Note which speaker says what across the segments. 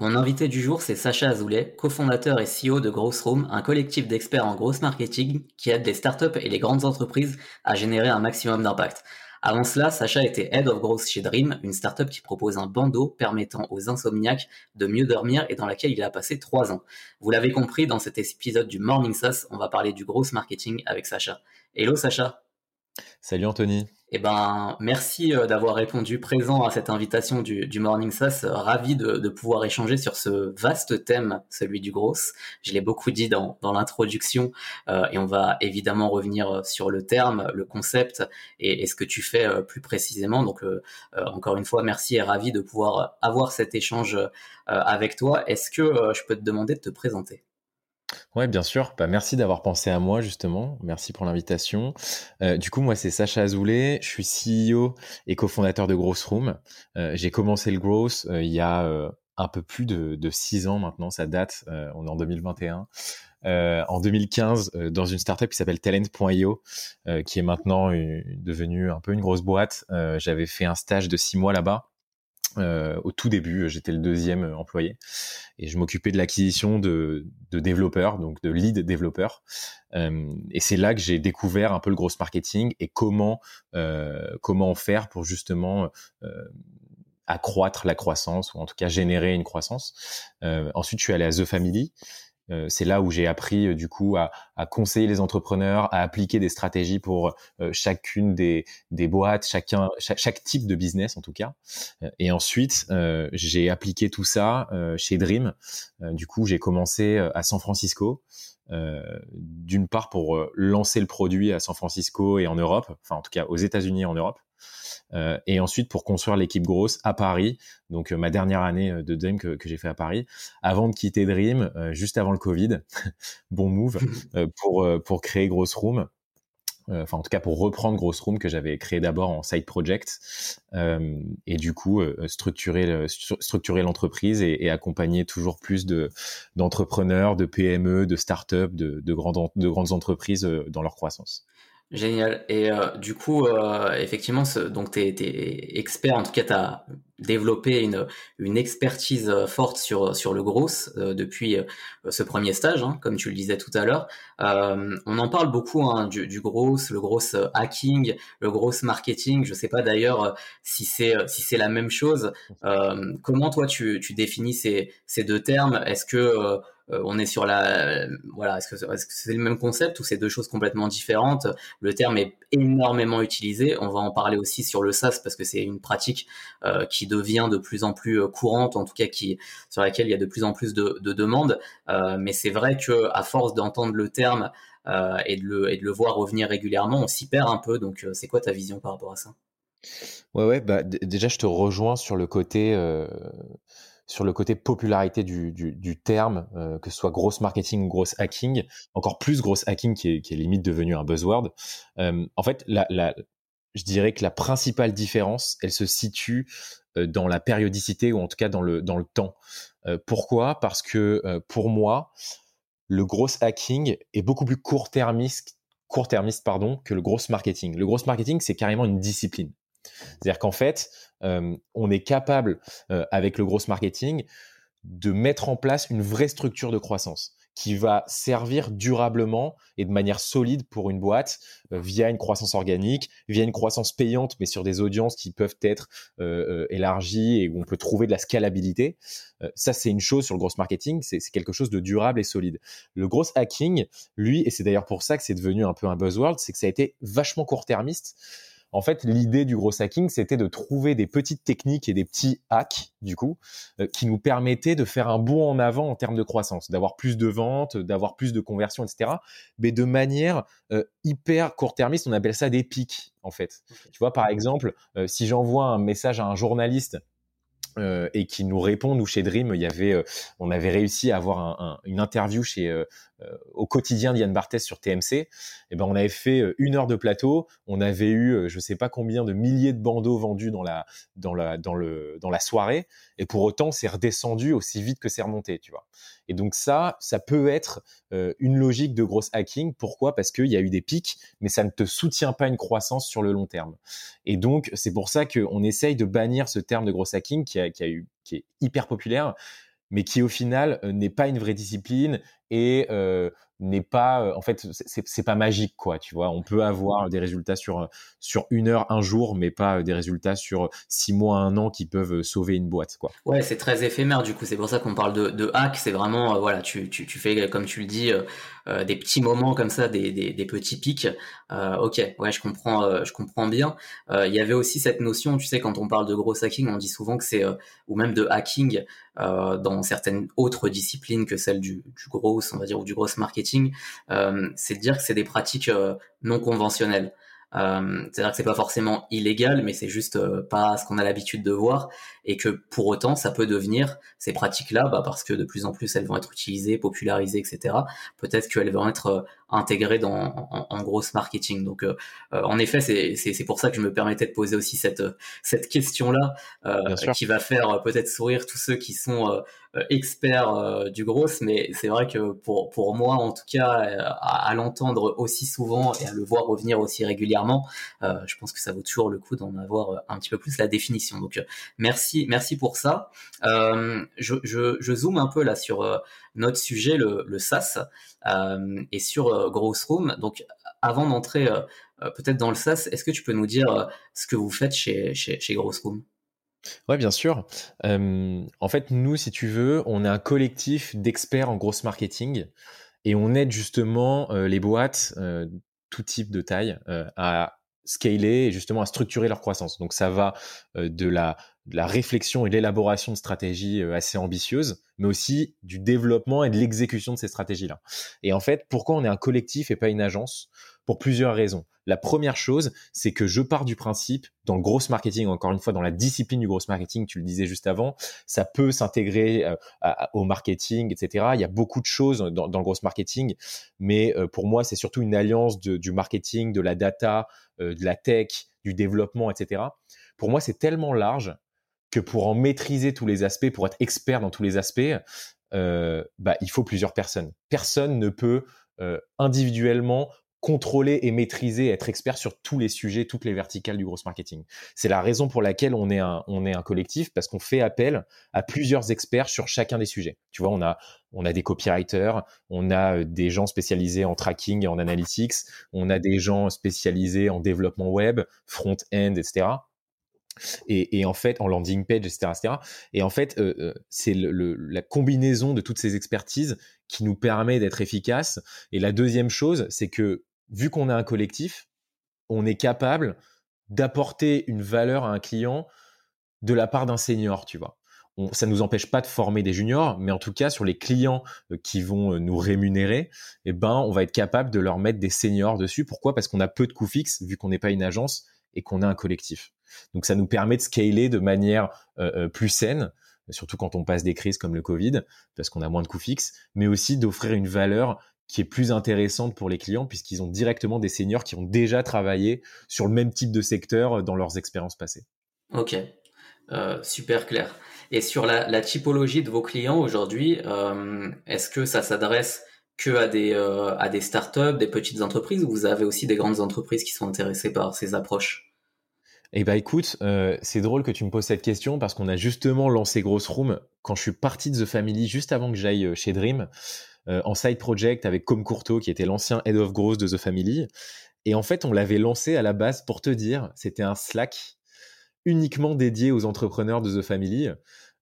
Speaker 1: Mon invité du jour, c'est Sacha Azoulay, cofondateur et CEO de Grossroom, un collectif d'experts en gross marketing qui aide les startups et les grandes entreprises à générer un maximum d'impact. Avant cela, Sacha était Head of Growth chez Dream, une startup qui propose un bandeau permettant aux insomniaques de mieux dormir et dans laquelle il a passé trois ans. Vous l'avez compris, dans cet épisode du Morning SaaS, on va parler du gross marketing avec Sacha. Hello Sacha.
Speaker 2: Salut Anthony.
Speaker 1: Eh ben, merci euh, d'avoir répondu présent à cette invitation du, Morning SaaS. Euh, ravi de, pouvoir échanger sur ce vaste thème, celui du gros. Je l'ai beaucoup dit dans, l'introduction euh, et on va évidemment revenir sur le terme, le concept et, ce que tu fais plus précisément. Donc, encore une fois, merci et ravi de pouvoir avoir cet échange avec toi. Est-ce que je peux te demander de te présenter?
Speaker 2: Ouais, bien sûr. Bah, merci d'avoir pensé à moi, justement. Merci pour l'invitation. Euh, du coup, moi, c'est Sacha Azoulay. Je suis CEO et cofondateur de Grossroom. Euh, j'ai commencé le Gross euh, il y a un peu plus de, de six ans maintenant. Ça date. on est en 2021. en 2015, dans une startup qui s'appelle Talent.io, qui est maintenant devenue un peu une grosse boîte. J'avais fait un stage de six mois là-bas. Euh, au tout début, j'étais le deuxième euh, employé et je m'occupais de l'acquisition de, de, développeurs, donc de lead développeurs. Euh, et c'est là que j'ai découvert un peu le gros marketing et comment euh, comment faire pour justement euh, accroître la croissance ou en tout cas générer une croissance. ensuite, je suis allé à The Family euh, c'est là où j'ai appris euh, du coup à, conseiller les entrepreneurs, à appliquer des stratégies pour euh, chacune des, boîtes, chacun, chaque, type de business en tout cas. et ensuite, j'ai appliqué tout ça chez Dream. du coup, j'ai commencé à San Francisco. d'une part pour lancer le produit à San Francisco et en Europe, enfin en tout cas aux États-Unis et en Europe, euh, et ensuite pour construire l'équipe grosse à Paris. Donc euh, ma dernière année euh, de Dream que, que j'ai fait à Paris, avant de quitter Dream, juste avant le Covid, bon move pour pour créer Grosse Room. Enfin, en tout cas, pour reprendre Grosse Room que j'avais créé d'abord en side project, et du coup structurer structurer l'entreprise et, et, accompagner toujours plus de d'entrepreneurs, de PME, de startups, de, de grandes de grandes entreprises dans leur croissance.
Speaker 1: Génial. Et euh, du coup, euh, effectivement, donc tu es, expert, en tout cas, tu as développé une, une expertise euh, forte sur, sur le gros depuis ce premier stage, hein, comme tu le disais tout à l'heure. on en parle beaucoup hein, du, du gros, le gros hacking, le gros marketing. Je sais pas d'ailleurs si c'est si la même chose. comment toi tu, tu définis ces, ces deux termes? Est-ce que on est sur la voilà est-ce que c'est le même concept ou c'est deux choses complètement différentes? Le terme est énormément utilisé. On va en parler aussi sur le SaaS parce que c'est une pratique euh, qui devient de plus en plus euh, courante en tout cas qui sur laquelle il y a de plus en plus de, demandes. Mais c'est vrai que à force d'entendre le terme et de le et de le voir revenir régulièrement on s'y perd un peu. Donc c'est quoi ta vision par rapport à ça?
Speaker 2: Ouais, ouais, bah, déjà, je te rejoins sur le côté, sur le côté popularité du, terme, euh, que ce soit gross marketing ou gross hacking, encore plus gross hacking qui est, limite devenu un buzzword. Euh, en fait, je dirais que la principale différence, elle se situe euh, dans la périodicité ou en tout cas dans le, temps. Pourquoi? Parce que pour moi, le gross hacking est beaucoup plus court-termiste court-termiste que le gross marketing. Le gross marketing, c'est carrément une discipline. C'est-à-dire qu'en fait, euh, on est capable, euh, avec le gros marketing, de mettre en place une vraie structure de croissance qui va servir durablement et de manière solide pour une boîte euh, via une croissance organique, via une croissance payante, mais sur des audiences qui peuvent être élargies et où on peut trouver de la scalabilité. ça, c'est une chose sur le gros marketing, c'est quelque chose de durable et solide. Le gros hacking, lui, et c'est d'ailleurs pour ça que c'est devenu un peu un buzzword, c'est que ça a été vachement court-termiste en fait, l'idée du gros hacking, c'était de trouver des petites techniques et des petits hacks, du coup, euh, qui nous permettaient de faire un bond en avant en termes de croissance, d'avoir plus de ventes, d'avoir plus de conversions, etc. Mais de manière euh, hyper court-termiste, on appelle ça des pics, en fait. Tu vois, par exemple, euh, si j'envoie un message à un journaliste et qui nous répond, nous chez Dream, il y avait, on avait réussi à avoir une interview chez au quotidien d'Yann Barthès sur TMC. Et eh ben on avait fait une heure de plateau, on avait eu je sais pas combien de milliers de bandeaux vendus dans la dans la dans le dans la soirée, et pour autant c'est redescendu aussi vite que c'est remonté, tu vois. Et donc ça, ça peut être une logique de grosse hacking. Pourquoi? Parce qu'il y a eu des pics, mais ça ne te soutient pas une croissance sur le long terme. Et donc c'est pour ça qu'on essaye de bannir ce terme de grosse hacking qui est hyper populaire mais qui au final n'est pas une vraie discipline et n'est pas en fait c'est pas magique quoi tu vois on peut avoir des résultats sur sur une heure un jour mais pas des résultats sur six mois un an qui peuvent sauver une boîte quoi
Speaker 1: ouais c'est très éphémère du coup c'est pour ça qu'on parle de, de hack c'est vraiment voilà tu, tu, fais comme tu le dis euh, des petits moments comme ça, des, des, petits pics. Euh, ok, ouais, je comprends, euh, je comprends bien. Il y avait aussi cette notion, tu sais, quand on parle de gros hacking, on dit souvent que c'est ou même de hacking dans certaines autres disciplines que celle du, du gros, on va dire, ou du gros marketing, c'est de dire que c'est des pratiques non conventionnelles. Euh, C'est-à-dire que c'est pas forcément illégal, mais c'est juste euh, pas ce qu'on a l'habitude de voir, et que pour autant, ça peut devenir ces pratiques-là, bah, parce que de plus en plus elles vont être utilisées, popularisées, etc. Peut-être qu'elles vont être euh, intégrées dans en, en grosse marketing. Donc, euh, en effet, c'est pour ça que je me permettais de poser aussi cette cette question-là, qui va faire peut-être sourire tous ceux qui sont euh, expert euh, du gros, mais c'est vrai que pour, pour moi, en tout cas, euh, à, l'entendre aussi souvent et à le voir revenir aussi régulièrement, je pense que ça vaut toujours le coup d'en avoir un petit peu plus la définition. Donc merci, merci pour ça. Je, je, je, zoome un peu là sur notre sujet, le, SaaS, et sur Room. Donc avant d'entrer peut-être dans le SaaS, est-ce que tu peux nous dire ce que vous faites chez, chez, chez
Speaker 2: Ouais, bien sûr. en fait, nous, si tu veux, on est un collectif d'experts en grosse marketing et on aide justement les boîtes, tout type de taille, à scaler et justement à structurer leur croissance. Donc ça va de la, de la réflexion et l'élaboration de stratégies assez ambitieuses, mais aussi du développement et de l'exécution de ces stratégies-là. Et en fait, pourquoi on est un collectif et pas une agence? Pour plusieurs raisons. La première chose, c'est que je pars du principe, dans le gros marketing, encore une fois, dans la discipline du gros marketing, tu le disais juste avant, ça peut s'intégrer euh, au marketing, etc. Il y a beaucoup de choses dans, le gros marketing, mais euh, pour moi, c'est surtout une alliance du marketing, de la data, euh, de la tech, du développement, etc. Pour moi, c'est tellement large que pour en maîtriser tous les aspects, pour être expert dans tous les aspects, bah, il faut plusieurs personnes. Personne ne peut individuellement contrôler et maîtriser, être expert sur tous les sujets, toutes les verticales du gros marketing. C'est la raison pour laquelle on est un, on est un collectif parce qu'on fait appel à plusieurs experts sur chacun des sujets. Tu vois, on a, on a des copywriters, on a euh, des gens spécialisés en tracking et en analytics, on a des gens spécialisés en développement web, front-end, etc. Et, en fait, en landing page, etc., etc. Et en fait, euh, euh, c'est le, la combinaison de toutes ces expertises qui nous permet d'être efficace. Et la deuxième chose, c'est que vu qu'on est un collectif, on est capable d'apporter une valeur à un client de la part d'un senior, tu vois. Ça nous empêche pas de former des juniors, mais en tout cas sur les clients euh, qui vont euh, nous rémunérer, eh ben on va être capable de leur mettre des seniors dessus. Pourquoi? Parce qu'on a peu de coûts fixes vu qu'on n'est pas une agence et qu'on est un collectif. Donc ça nous permet de scaler de manière euh, plus saine, surtout quand on passe des crises comme le Covid, parce qu'on a moins de coûts fixes, mais aussi d'offrir une valeur qui est plus intéressante pour les clients puisqu'ils ont directement des seniors qui ont déjà travaillé sur le même type de secteur euh, dans leurs expériences passées.
Speaker 1: Ok, euh, super clair. Et sur la, typologie de vos clients aujourd'hui, euh, est-ce que ça s'adresse que à des, à des startups, des petites entreprises, ou vous avez aussi des grandes entreprises qui sont intéressées par ces approches?
Speaker 2: Eh ben écoute, c'est drôle que tu me poses cette question parce qu'on a justement lancé Gross Room quand je suis parti de The Family juste avant que j'aille chez Dream. Euh, en side project avec Com Courteau, qui était l'ancien head of growth de The Family. Et en fait, on l'avait lancé à la base pour te dire, c'était un Slack uniquement dédié aux entrepreneurs de The Family.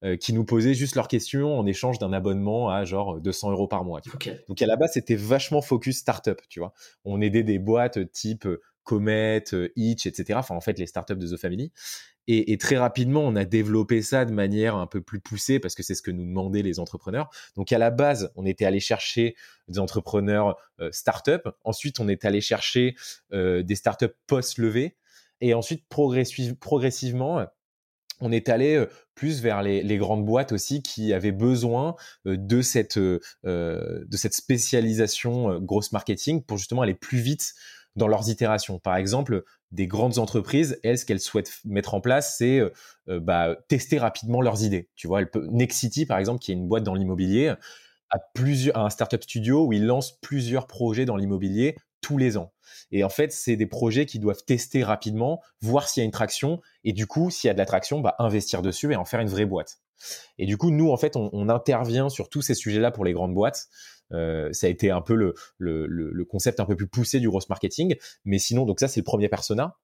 Speaker 2: Euh, qui nous posaient juste leurs questions en échange d'un abonnement à genre 200 euros par mois. Donc à la base, c'était vachement focus startup, tu vois. On aidait des boîtes type Comet, Itch, etc. Enfin, en fait, les startups de The Family. Et, très rapidement, on a développé ça de manière un peu plus poussée parce que c'est ce que nous demandaient les entrepreneurs. Donc à la base, on était allé chercher des entrepreneurs euh, start-up. Ensuite, on est allé chercher euh, des start-up post-levée. Et ensuite, progressivement, on est allé euh, plus vers les, grandes boîtes aussi qui avaient besoin de cette, de cette spécialisation grosse marketing pour justement aller plus vite dans leurs itérations. Par exemple, des grandes entreprises, elles, ce qu'elles souhaitent mettre en place, c'est euh, euh, bah, tester rapidement leurs idées. Tu vois, peut, Nexity, par exemple, qui est une boîte dans l'immobilier, a plusieurs, un startup studio où ils lancent plusieurs projets dans l'immobilier tous les ans. Et en fait, c'est des projets qui doivent tester rapidement, voir s'il y a une traction, et du coup, s'il y a de la traction, bah, investir dessus et en faire une vraie boîte. Et du coup, nous, en fait, on intervient sur tous ces sujets-là pour les grandes boîtes. Euh, ça a été un peu le, le, le, concept un peu plus poussé du gross marketing. Mais sinon, donc ça, c'est le premier persona.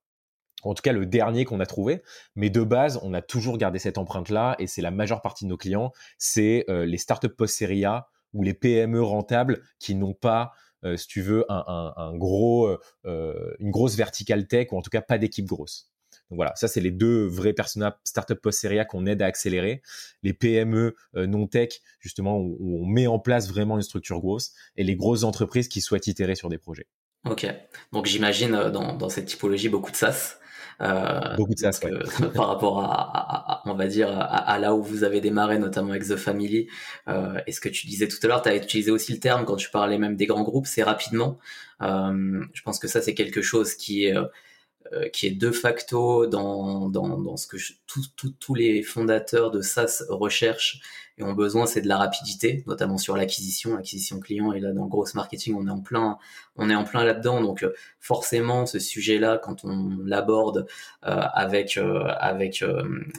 Speaker 2: En tout cas, le dernier qu'on a trouvé. Mais de base, on a toujours gardé cette empreinte-là et c'est la majeure partie de nos clients. C'est euh, les startups post-série A ou les PME rentables qui n'ont pas euh, si tu veux, un, un, un gros, euh, une grosse verticale tech ou en tout cas pas d'équipe grosse. Donc voilà, ça c'est les deux vrais personnages startup post-série qu'on aide à accélérer. Les PME euh, non tech, justement, où, on met en place vraiment une structure grosse, et les grosses entreprises qui souhaitent itérer sur des projets.
Speaker 1: Ok, donc j'imagine euh, dans, dans, cette typologie beaucoup de SaaS.
Speaker 2: Euh, beaucoup de SaaS,
Speaker 1: par rapport à, on va dire, à, là où vous avez démarré, notamment avec The Family. Et ce que tu disais tout à l'heure, tu as utilisé aussi le terme quand tu parlais même des grands groupes, c'est rapidement. Je pense que ça, c'est quelque chose qui est euh, qui est de facto dans, dans, dans ce que tous les fondateurs de SaaS recherchent et ont besoin, c'est de la rapidité, notamment sur l'acquisition, l'acquisition client. Et là, dans le gros marketing, on est en plein, on est en plein là-dedans. Donc, euh, forcément, ce sujet-là, quand on l'aborde euh, avec avec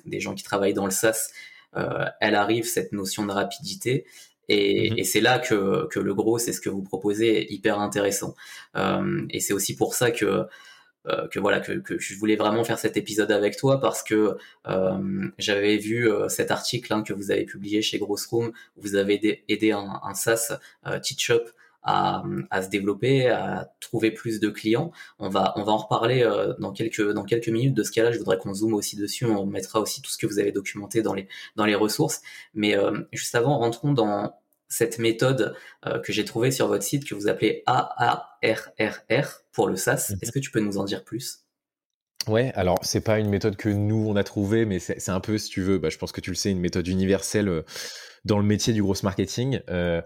Speaker 1: des gens qui travaillent dans le SaaS, elle arrive cette notion de rapidité. Et, mm-hmm. et c'est là que, que le gros, c'est ce que vous proposez, est hyper intéressant. et c'est aussi pour ça que euh, que voilà que, que, je voulais vraiment faire cet épisode avec toi parce que euh, j'avais vu euh, cet article hein, que vous avez publié chez Grossroom où vous avez aidé, un, un, SaaS euh, Teach à, à, se développer, à trouver plus de clients. On va on va en reparler dans quelques dans quelques minutes de ce cas-là. Je voudrais qu'on zoome aussi dessus. On mettra aussi tout ce que vous avez documenté dans les dans les ressources. Mais juste avant, rentrons dans cette méthode euh, que j'ai trouvée sur votre site que vous appelez AARRR pour le SaaS. Mhm. Est-ce que tu peux nous en dire plus?
Speaker 2: Ouais, alors c'est pas une méthode que nous on a trouvée, mais c'est un peu, si tu veux, bah, je pense que tu le sais, une méthode universelle euh, dans le métier du gros marketing. Euh,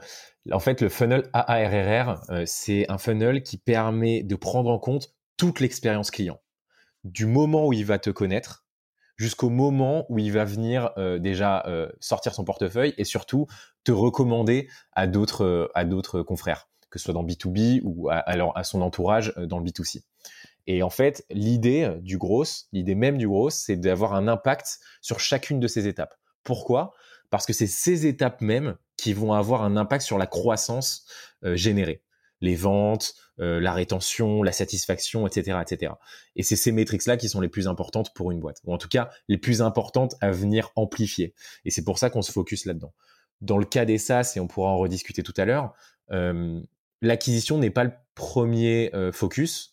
Speaker 2: en fait, le funnel AARRR, c'est un funnel qui permet de prendre en compte toute l'expérience client, du moment où il va te connaître jusqu'au moment où il va venir euh, déjà euh, sortir son portefeuille et surtout te recommander à d'autres euh, à d'autres confrères, que ce soit dans B2B ou à, à son entourage dans le B2C. Et en fait, l'idée du gros, l'idée même du gros, c'est d'avoir un impact sur chacune de ces étapes. Pourquoi? Parce que c'est ces étapes même qui vont avoir un impact sur la croissance générée les ventes, euh, la rétention, la satisfaction, etc., etc. Et c'est ces métriques-là qui sont les plus importantes pour une boîte, ou en tout cas les plus importantes à venir amplifier. Et c'est pour ça qu'on se focus là-dedans. Dans le cas des SaaS, et on pourra en rediscuter tout à l'heure, euh, l'acquisition n'est pas le premier euh, focus.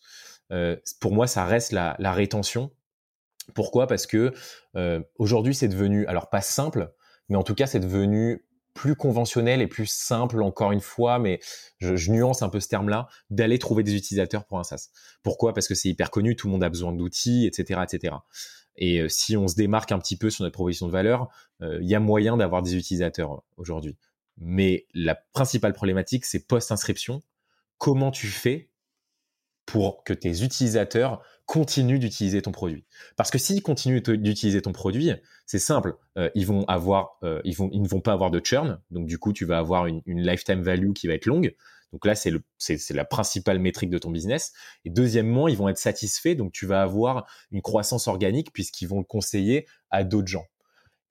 Speaker 2: pour moi, ça reste la, la rétention. Pourquoi? Parce que aujourd'hui, c'est devenu, alors pas simple, mais en tout cas, c'est devenu plus conventionnel et plus simple, encore une fois, mais je, nuance un peu ce terme-là, d'aller trouver des utilisateurs pour un SaaS. Pourquoi? Parce que c'est hyper connu, tout le monde a besoin d'outils, etc., etc. Et euh, si on se démarque un petit peu sur notre proposition de valeur, euh, il y a moyen d'avoir des utilisateurs euh, aujourd'hui. Mais la principale problématique, c'est post-inscription. Comment tu fais pour que tes utilisateurs continuent d'utiliser ton produit. Parce que s'ils continuent d'utiliser ton produit, c'est simple, euh, ils vont avoir, euh, ils vont, ils ne vont pas avoir de churn, donc du coup tu vas avoir une, lifetime value qui va être longue. Donc là c'est la principale métrique de ton business. Et deuxièmement, ils vont être satisfaits, donc tu vas avoir une croissance organique puisqu'ils vont le conseiller à d'autres gens.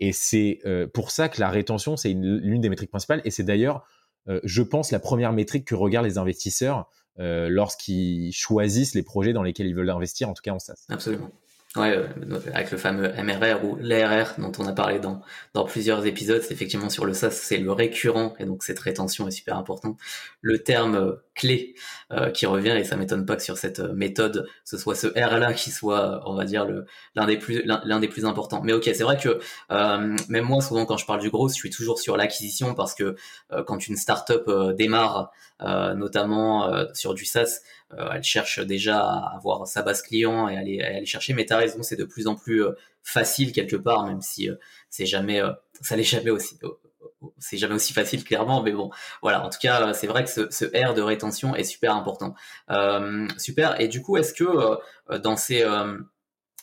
Speaker 2: Et c'est euh, pour ça que la rétention c'est l'une des métriques principales. Et c'est d'ailleurs, je pense, la première métrique que regardent les investisseurs lorsqu'ils choisissent les projets dans lesquels ils veulent investir, en tout cas en SaaS.
Speaker 1: Absolument. Ouais, euh, avec le fameux MRR ou l'RR dont on a parlé dans, dans plusieurs épisodes, effectivement sur le SaaS, c'est le récurrent et donc cette rétention est super importante. Le terme euh, clé euh, qui revient et ça m'étonne pas que sur cette méthode, ce soit ce R là qui soit, on va dire, le l'un des plus l'un des plus importants. Mais ok, c'est vrai que même moi, souvent quand je parle du gros, je suis toujours sur l'acquisition parce que quand une startup démarre, notamment sur du SaaS, euh, elle cherche déjà à avoir sa base client et aller, aller chercher. Mais t'as raison, c'est de plus en plus euh, facile quelque part, même si euh, c'est jamais, ça n'est jamais aussi, c'est jamais aussi facile clairement, mais bon, voilà. En tout cas, c'est vrai que ce, ce R de rétention est super important. super. Et du coup, est-ce que dans ces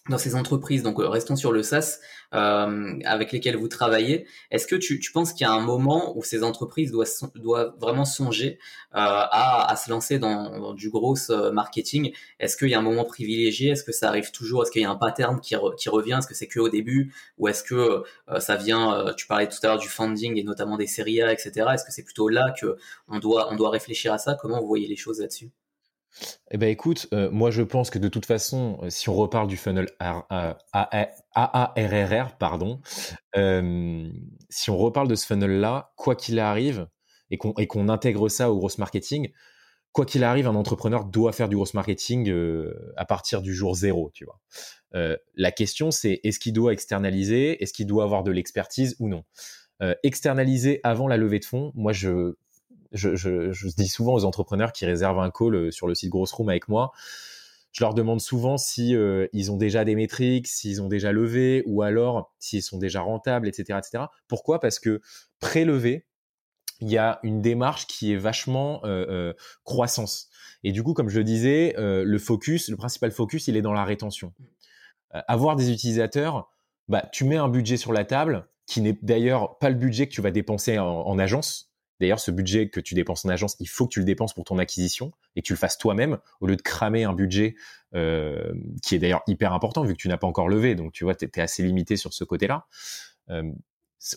Speaker 1: dans ces entreprises, donc euh, restons sur le SaaS, euh, avec lesquelles vous travaillez, est-ce que tu, penses qu'il y a un moment où ces entreprises doivent, vraiment songer euh, à, se lancer dans, du gros marketing? Est-ce qu'il y a un moment privilégié? Est-ce que ça arrive toujours? Est-ce qu'il y a un pattern qui, revient? Est-ce que c'est que au début? Ou est-ce que ça vient Tu parlais tout à l'heure du funding et notamment des séries A, etc. Est-ce que c'est plutôt là que on doit, on doit réfléchir à ça? Comment vous voyez les choses là-dessus?
Speaker 2: Eh ben écoute, euh, moi je pense que de toute façon, euh, si on reparle du funnel AARRR, pardon, euh, si on reparle de ce funnel-là, quoi qu'il arrive, et qu'on intègre ça au gros marketing, quoi qu'il arrive, un entrepreneur doit faire du gros marketing à partir du jour zéro, tu vois. la question c'est est-ce qu'il doit externaliser, est-ce qu'il doit avoir de l'expertise ou non? externaliser avant la levée de fonds, moi je je, dis souvent aux entrepreneurs qui réservent un call euh, sur le site Grosse Room avec moi, je leur demande souvent si euh, ils ont déjà des métriques, s'ils ont déjà levé, ou alors s'ils sont déjà rentables, etc., etc. Pourquoi? Parce que prélever, il y a une démarche qui est vachement euh, croissance. Et du coup, comme je le disais, le focus, le principal focus, il est dans la rétention. avoir des utilisateurs, bah, tu mets un budget sur la table qui n'est d'ailleurs pas le budget que tu vas dépenser en, en agence. D'ailleurs, ce budget que tu dépenses en agence, il faut que tu le dépenses pour ton acquisition et que tu le fasses toi-même au lieu de cramer un budget euh, qui est d'ailleurs hyper important vu que tu n'as pas encore levé. Donc, tu vois, tu es, assez limité sur ce côté-là. Euh,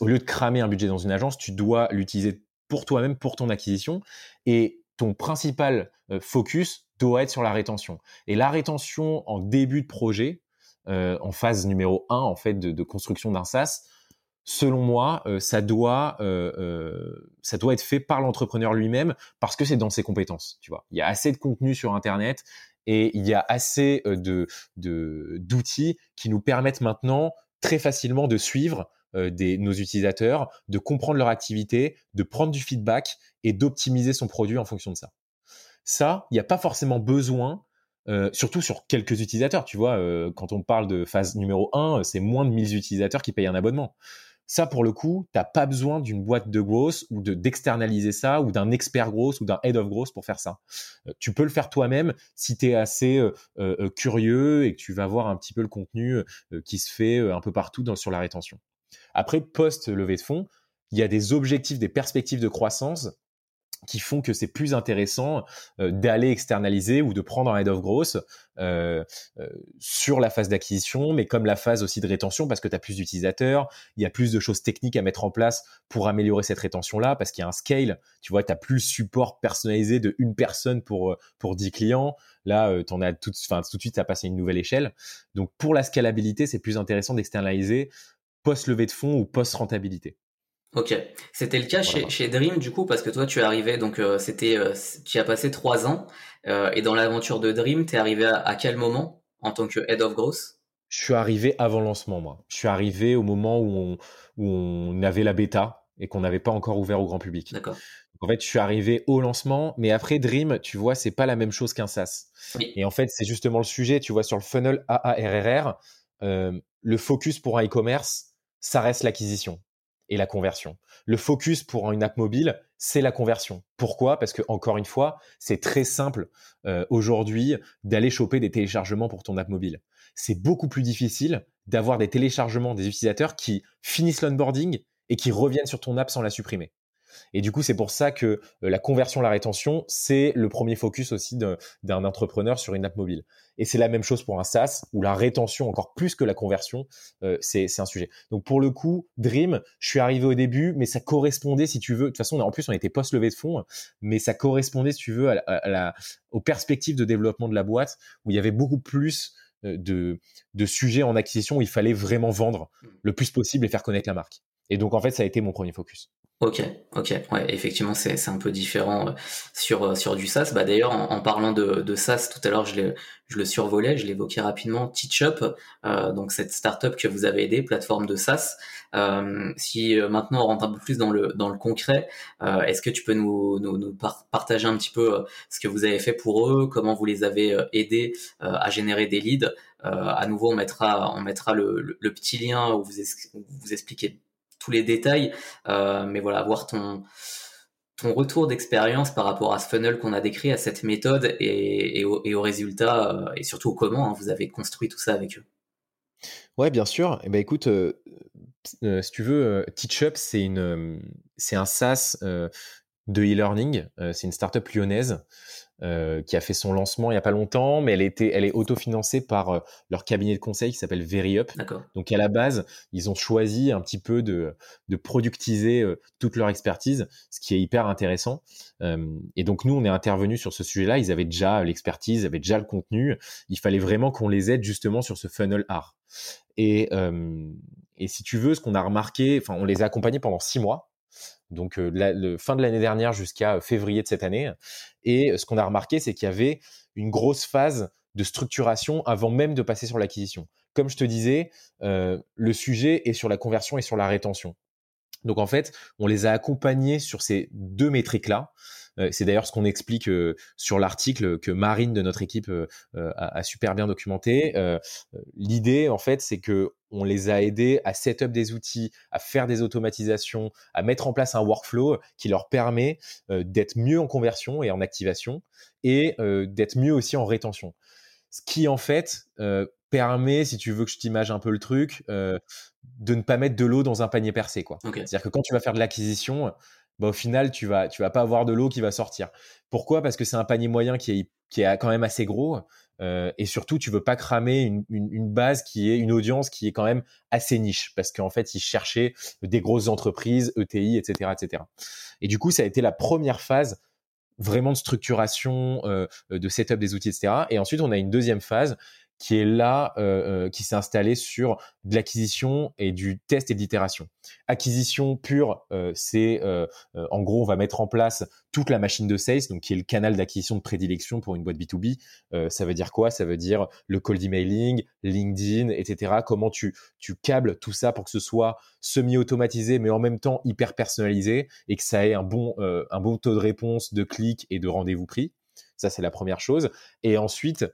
Speaker 2: au lieu de cramer un budget dans une agence, tu dois l'utiliser pour toi-même, pour ton acquisition. Et ton principal euh, focus doit être sur la rétention. Et la rétention en début de projet, en phase numéro 1 en fait de, de construction d'un SaaS, selon moi, euh, ça doit euh, euh, ça doit être fait par l'entrepreneur lui-même parce que c'est dans ses compétences. Tu vois, il y a assez de contenu sur Internet et il y a assez de d'outils qui nous permettent maintenant très facilement de suivre des, nos utilisateurs, de comprendre leur activité, de prendre du feedback et d'optimiser son produit en fonction de ça. Ça, il n'y a pas forcément besoin surtout sur quelques utilisateurs, tu vois, quand on parle de phase numéro 1, c'est moins de 1000 utilisateurs qui payent un abonnement. Ça, pour le coup, t'as pas besoin d'une boîte de growth ou de d'externaliser ça ou d'un expert growth ou d'un head of growth pour faire ça. Euh, tu peux le faire toi-même si tu assez euh, euh, curieux et que tu vas voir un petit peu le contenu qui se fait un peu partout sur la rétention. Après, post levée de fonds, il y a des objectifs, des perspectives de croissance qui font que c'est plus intéressant euh, d'aller externaliser ou de prendre un head of growth euh, euh, sur la phase d'acquisition, mais comme la phase aussi de rétention, parce que tu as plus d'utilisateurs, il y a plus de choses techniques à mettre en place pour améliorer cette rétention-là, parce qu'il y a un scale, tu vois, tu plus support personnalisé de une personne pour, pour 10 clients, là, euh, en as tout, tout de suite, tu as passé une nouvelle échelle. Donc pour la scalabilité, c'est plus intéressant d'externaliser post-levée de fonds ou post-rentabilité.
Speaker 1: Ok, c'était le cas chez, chez, Dream du coup parce que toi tu es arrivé donc euh, c'était euh, tu as passé trois ans euh, et dans l'aventure de Dream tu es arrivé à, quel moment en tant que head of growth?
Speaker 2: Je suis arrivé avant lancement moi. Je suis arrivé au moment où on, où on avait la bêta et qu'on n'avait pas encore ouvert au grand public.
Speaker 1: D'accord.
Speaker 2: En fait, je suis arrivé au lancement, mais après Dream, tu vois, c'est pas la même chose qu'un SaaS. Et en fait, c'est justement le sujet, tu vois, sur le funnel AARRR, le focus pour un e-commerce, ça reste l'acquisition et la conversion. Le focus pour une app mobile, c'est la conversion. Pourquoi? Parce que encore une fois, c'est très simple euh, aujourd'hui d'aller choper des téléchargements pour ton app mobile. C'est beaucoup plus difficile d'avoir des téléchargements des utilisateurs qui finissent l'onboarding et qui reviennent sur ton app sans la supprimer. Et du coup, c'est pour ça que euh, la conversion, la rétention, c'est le premier focus aussi d'un entrepreneur sur une app mobile. Et c'est la même chose pour un SaaS, où la rétention, encore plus que la conversion, euh, c'est un sujet. Donc pour le coup, Dream, je suis arrivé au début, mais ça correspondait, si tu veux, de toute façon, en plus, on était post-levée de fonds, mais ça correspondait, si tu veux, aux perspectives de développement de la boîte, où il y avait beaucoup plus de, de sujets en acquisition où il fallait vraiment vendre le plus possible et faire connaître la marque. Et donc, en fait, ça a été mon premier focus.
Speaker 1: Ok, ok, ouais, effectivement, c'est un peu différent euh, sur euh, sur du SaaS. Bah d'ailleurs, en, parlant de, de SaaS, tout à l'heure, je, je le survolais, je l'évoquais rapidement. TeachUp, euh, donc cette startup que vous avez aidé, plateforme de SaaS. Euh, si maintenant on rentre un peu plus dans le dans le concret, est-ce que tu peux nous, nous, nous partager un petit peu ce que vous avez fait pour eux, comment vous les avez aidés à générer des leads? à nouveau, on mettra on mettra le, le, petit lien où vous, où vous expliquez les détails, euh, mais voilà, voir ton ton retour d'expérience par rapport à ce funnel qu'on a décrit, à cette méthode et, au, et aux résultats euh, et surtout comment hein, vous avez construit tout ça avec eux.
Speaker 2: Ouais, bien sûr. Eh ben, écoute, euh, si tu veux, TeachUp, c'est une, c'est un SaaS de e-learning. c'est une startup lyonnaise euh, qui a fait son lancement il y a pas longtemps, mais elle était, elle est autofinancée par euh, leur cabinet de conseil qui s'appelle VeryUp. Donc à la base, ils ont choisi un petit peu de, de productiser euh, toute leur expertise, ce qui est hyper intéressant. et donc nous, on est intervenu sur ce sujet-là. Ils avaient déjà l'expertise, ils avaient déjà le contenu. Il fallait vraiment qu'on les aide justement sur ce funnel art. Et et si tu veux, ce qu'on a remarqué, enfin, on les a accompagnés pendant six mois donc la, fin de l'année dernière jusqu'à février de cette année. Et ce qu'on a remarqué, c'est qu'il y avait une grosse phase de structuration avant même de passer sur l'acquisition. Comme je te disais, le sujet est sur la conversion et sur la rétention. Donc en fait, on les a accompagnés sur ces deux métriques-là. Euh, c'est d'ailleurs ce qu'on explique euh, sur l'article que Marine de notre équipe euh, a, super bien documenté. L'idée, en fait, c'est que on les a aidés à set up des outils, à faire des automatisations, à mettre en place un workflow qui leur permet d'être mieux en conversion et en activation et d'être mieux aussi en rétention. Ce qui en fait permet, si tu veux que je t'image un peu le truc, de ne pas mettre de l'eau dans un panier percé. quoi. C'est-à-dire que quand tu vas faire de l'acquisition, bah, au final, tu vas, tu vas pas avoir de l'eau qui va sortir. Pourquoi? Parce que c'est un panier moyen qui est, qui est quand même assez gros. Euh, et surtout, tu veux pas cramer une, une, base qui est une audience qui est quand même assez niche, parce qu'en fait, ils cherchaient des grosses entreprises, ETI, etc., etc. Et du coup, ça a été la première phase vraiment de structuration, euh, de setup des outils, etc. Et ensuite, on a une deuxième phase qui est là, euh, euh, qui s'est installé sur de l'acquisition et du test et de l'itération. Acquisition pure, euh, c'est en gros, on va mettre en place toute la machine de sales, donc qui est le canal d'acquisition de prédilection pour une boîte B2B. ça veut dire quoi? Ça veut dire le cold emailing, LinkedIn, etc. Comment tu, tu câbles tout ça pour que ce soit semi-automatisé, mais en même temps hyper personnalisé et que ça ait un bon, un bon taux de réponse, de clics et de rendez-vous pris. Ça, c'est la première chose. Et ensuite,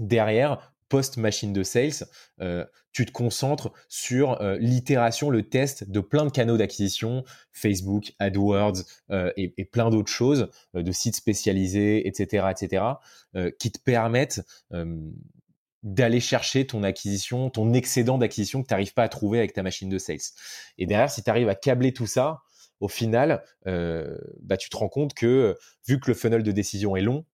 Speaker 2: derrière, post-machine de sales, euh, tu te concentres sur euh, l'itération, le test de plein de canaux d'acquisition, Facebook, AdWords euh, et, plein d'autres choses, de sites spécialisés, etc., etc., qui te permettent d'aller chercher ton acquisition, ton excédent d'acquisition que tu n'arrives pas à trouver avec ta machine de sales. Et derrière, si tu arrives à câbler tout ça, au final, bah, tu te rends compte que vu que le funnel de décision est long,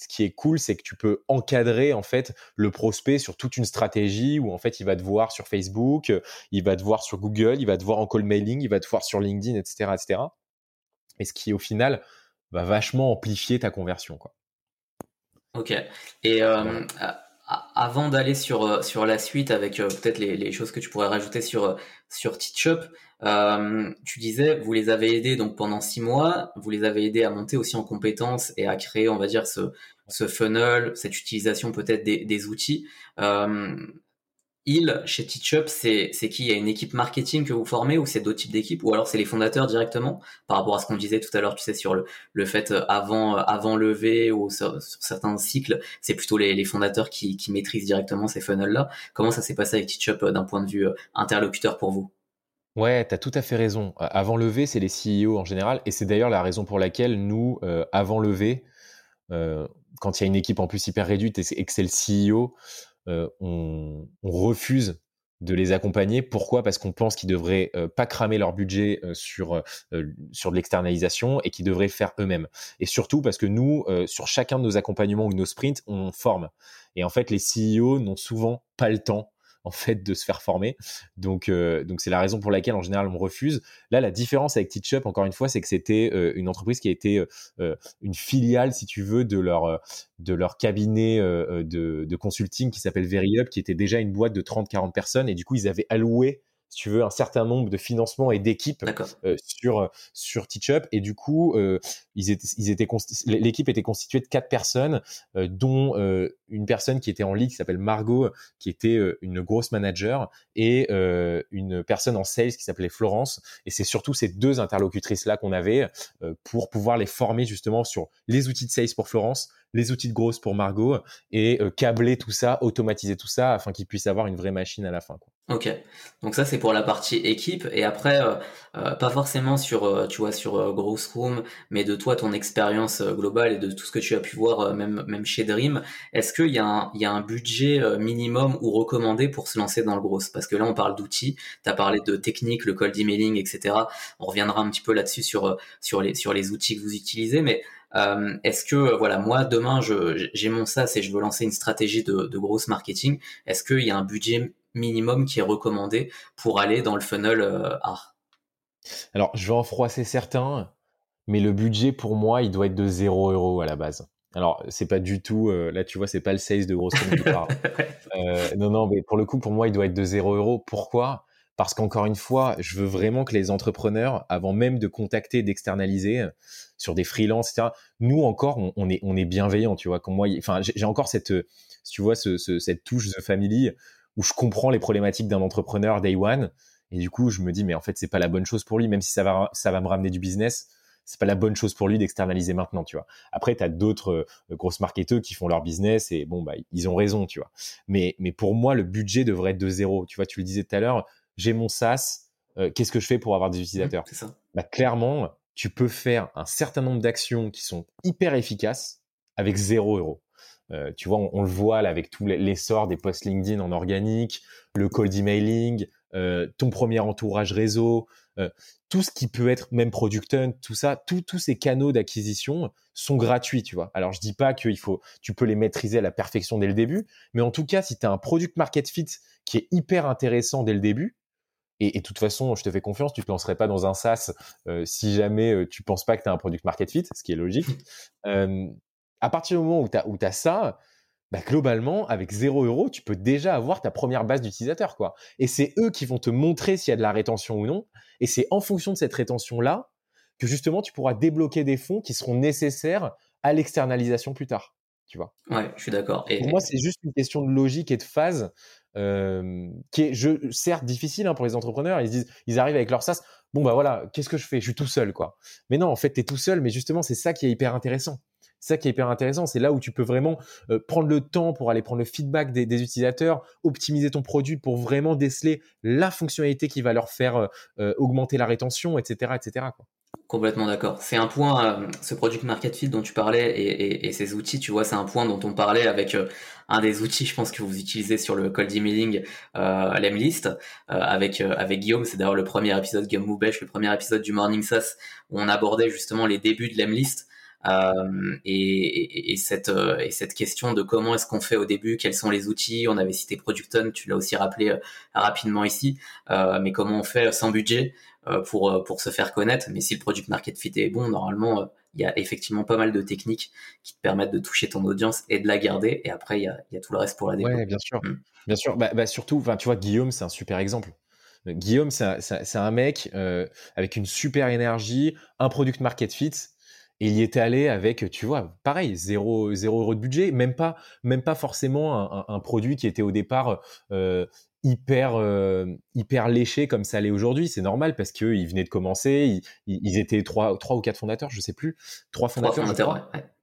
Speaker 2: ce qui est cool, c'est que tu peux encadrer en fait le prospect sur toute une stratégie où en fait il va te voir sur Facebook, il va te voir sur Google, il va te voir en call mailing, il va te voir sur LinkedIn, etc., etc. Et ce qui au final va vachement amplifier ta conversion, quoi.
Speaker 1: Ok. Et euh, avant d'aller sur euh, sur la suite avec euh, peut-être les, les, choses que tu pourrais rajouter sur euh, sur TeachUp, euh, tu disais vous les avez aidés donc pendant six mois, vous les avez aidés à monter aussi en compétences et à créer on va dire ce ce funnel, cette utilisation peut-être des, des outils. Euh, il, chez TeachUp, c'est qui? Il y a une équipe marketing que vous formez ou c'est d'autres types d'équipes? Ou alors c'est les fondateurs directement? Par rapport à ce qu'on disait tout à l'heure, tu sais, sur le, fait euh, avant, euh, avant ou sur, certains cycles, c'est plutôt les, fondateurs qui, qui maîtrisent directement ces funnels-là. Comment ça s'est passé avec TeachUp euh, d'un point de vue interlocuteur pour vous?
Speaker 2: Ouais, tu as tout à fait raison. Avant lever, c'est les CEO en général et c'est d'ailleurs la raison pour laquelle nous, avant lever, quand il y a une équipe en plus hyper réduite et, que c'est le CEO, euh, on, refuse de les accompagner. Pourquoi? Parce qu'on pense qu'ils devraient euh, pas cramer leur budget euh, sur sur de l'externalisation et qu'ils devraient faire eux-mêmes. Et surtout parce que nous, sur chacun de nos accompagnements ou nos sprints, on forme. Et en fait, les CEO n'ont souvent pas le temps en fait de se faire former. Donc donc c'est la raison pour laquelle en général on refuse. Là la différence avec TeachUp encore une fois c'est que c'était une entreprise qui a été une filiale si tu veux de leur de leur cabinet de, de consulting qui s'appelle VeryUp qui était déjà une boîte de 30 40 personnes et du coup ils avaient alloué si tu veux, un certain nombre de financements et d'équipes euh, sur sur TeachUp. Et du coup, euh, ils étaient, ils étaient l'équipe était constituée de quatre personnes, euh, dont une personne qui était en ligue qui s'appelle Margot, qui était une grosse manager, et une personne en sales qui s'appelait Florence. Et c'est surtout ces deux interlocutrices là qu'on avait pour pouvoir les former justement sur les outils de sales pour Florence, les outils de grosse pour Margot et câbler tout ça, automatiser tout ça afin qu'ils puissent avoir une vraie machine à la fin. Quoi.
Speaker 1: Ok, donc ça c'est pour la partie équipe et après euh, euh, pas forcément sur euh, tu vois sur Gross Room, mais de toi ton expérience globale et de tout ce que tu as pu voir même même chez Dream. Est-ce qu'il y a un il y a un budget minimum ou recommandé pour se lancer dans le gros Parce que là on parle d'outils, tu as parlé de technique, le cold emailing, etc. On reviendra un petit peu là-dessus sur sur les sur les outils que vous utilisez, mais est-ce que voilà moi demain j'ai mon SaaS et je veux lancer une stratégie de, de grosse marketing Est-ce qu'il y a un budget minimum qui est recommandé pour aller dans le funnel euh, art?
Speaker 2: Alors, je vais en froisser certains, mais le budget pour moi, il doit être de 0 euros à la base. Alors, c'est pas du tout, euh, là tu vois, c'est pas le sales de grosse. Euh, non, non, mais pour le coup, pour moi, il doit être de 0 euros. Pourquoi? Parce qu'encore une fois, je veux vraiment que les entrepreneurs, avant même de contacter, d'externaliser sur des freelances, etc., nous encore, on, est, on bienveillants, tu vois. Moi, enfin, j'ai encore cette, tu vois, ce, cette touche de family où je comprends les problématiques d'un entrepreneur day one. Et du coup, je me dis, mais en fait, c'est pas la bonne chose pour lui, même si ça va, ça va me ramener du business. C'est pas la bonne chose pour lui d'externaliser maintenant, tu vois. Après, tu as d'autres euh, grosses marketeurs qui font leur business et bon, bah, ils ont raison, tu vois. Mais, mais pour moi, le budget devrait être de zéro. Tu vois, tu le disais tout à l'heure, j'ai mon SaaS, euh, qu'est-ce que je fais pour avoir des mmh, utilisateurs
Speaker 1: ça.
Speaker 2: Bah, Clairement, tu peux faire un certain nombre d'actions qui sont hyper efficaces avec zéro euro. Euh, tu vois, on, le voit là avec tout l'essor des posts LinkedIn en organique, le cold emailing, euh, ton premier entourage réseau, tout ce qui peut être même product tout ça, tous ces canaux d'acquisition sont gratuits, tu vois. Alors je dis pas qu'il faut, tu peux les maîtriser à la perfection dès le début, mais en tout cas, si tu as un product market fit qui est hyper intéressant dès le début, et, de toute façon, je te fais confiance, tu te lancerais pas dans un SaaS si jamais tu penses pas que tu as un product market fit, ce qui est logique à partir du moment où tu as, ça, bah, globalement, avec 0 euros, tu peux déjà avoir ta première base d'utilisateurs. quoi. Et c'est eux qui vont te montrer s'il y a de la rétention ou non. Et c'est en fonction de cette rétention-là que justement, tu pourras débloquer des fonds qui seront nécessaires à l'externalisation plus tard. Tu vois
Speaker 1: Ouais, je suis d'accord.
Speaker 2: Et... Pour moi, c'est juste une question de logique et de phase qui est, je, certes, difficile hein, pour les entrepreneurs. Ils disent, ils arrivent avec leur SaaS. Bon, bah voilà, qu'est-ce que je fais? Je suis tout seul, quoi. Mais non, en fait, tu es tout seul, mais justement, c'est ça qui est hyper intéressant. C'est ça qui est hyper intéressant. C'est là où tu peux vraiment euh, prendre le temps pour aller prendre le feedback des, utilisateurs, optimiser ton produit pour vraiment déceler la fonctionnalité qui va leur faire euh, euh, augmenter la rétention, etc., etc. Quoi.
Speaker 1: Complètement d'accord. C'est un point, ce product market fit dont tu parlais et, ces outils, tu vois, c'est un point dont on parlait avec un des outils, je pense que vous utilisez sur le cold emailing, euh, l'Emlist, avec avec Guillaume. C'est d'ailleurs le premier épisode Guillaume Moubèche, le premier épisode du Morning SaaS où on abordait justement les débuts de l'Emlist euh, et, et, cette, euh, et cette question de comment est-ce qu'on fait au début, quels sont les outils, on avait cité Producton, tu l'as aussi rappelé euh, rapidement ici, mais comment on fait sans budget pour, pour se faire connaître, mais si le product market fit est bon, normalement, il y a effectivement pas mal de techniques qui te permettent de toucher ton audience et de la garder. Et après, il y a, il y a tout le reste pour la développer.
Speaker 2: Ouais, bien sûr. Mm. Bien sûr. Bah, bah surtout, tu vois, Guillaume, c'est un super exemple. Guillaume, c'est un, un, mec avec une super énergie, un product market fit. Et il y était allé avec, tu vois, pareil, zéro, zéro euro de budget, même pas, même pas forcément un, un, produit qui était au départ euh, hyper euh, hyper léché comme ça l'est aujourd'hui. C'est normal parce que ils venaient de commencer, ils, ils, étaient trois trois ou quatre fondateurs, je sais plus, trois fondateurs.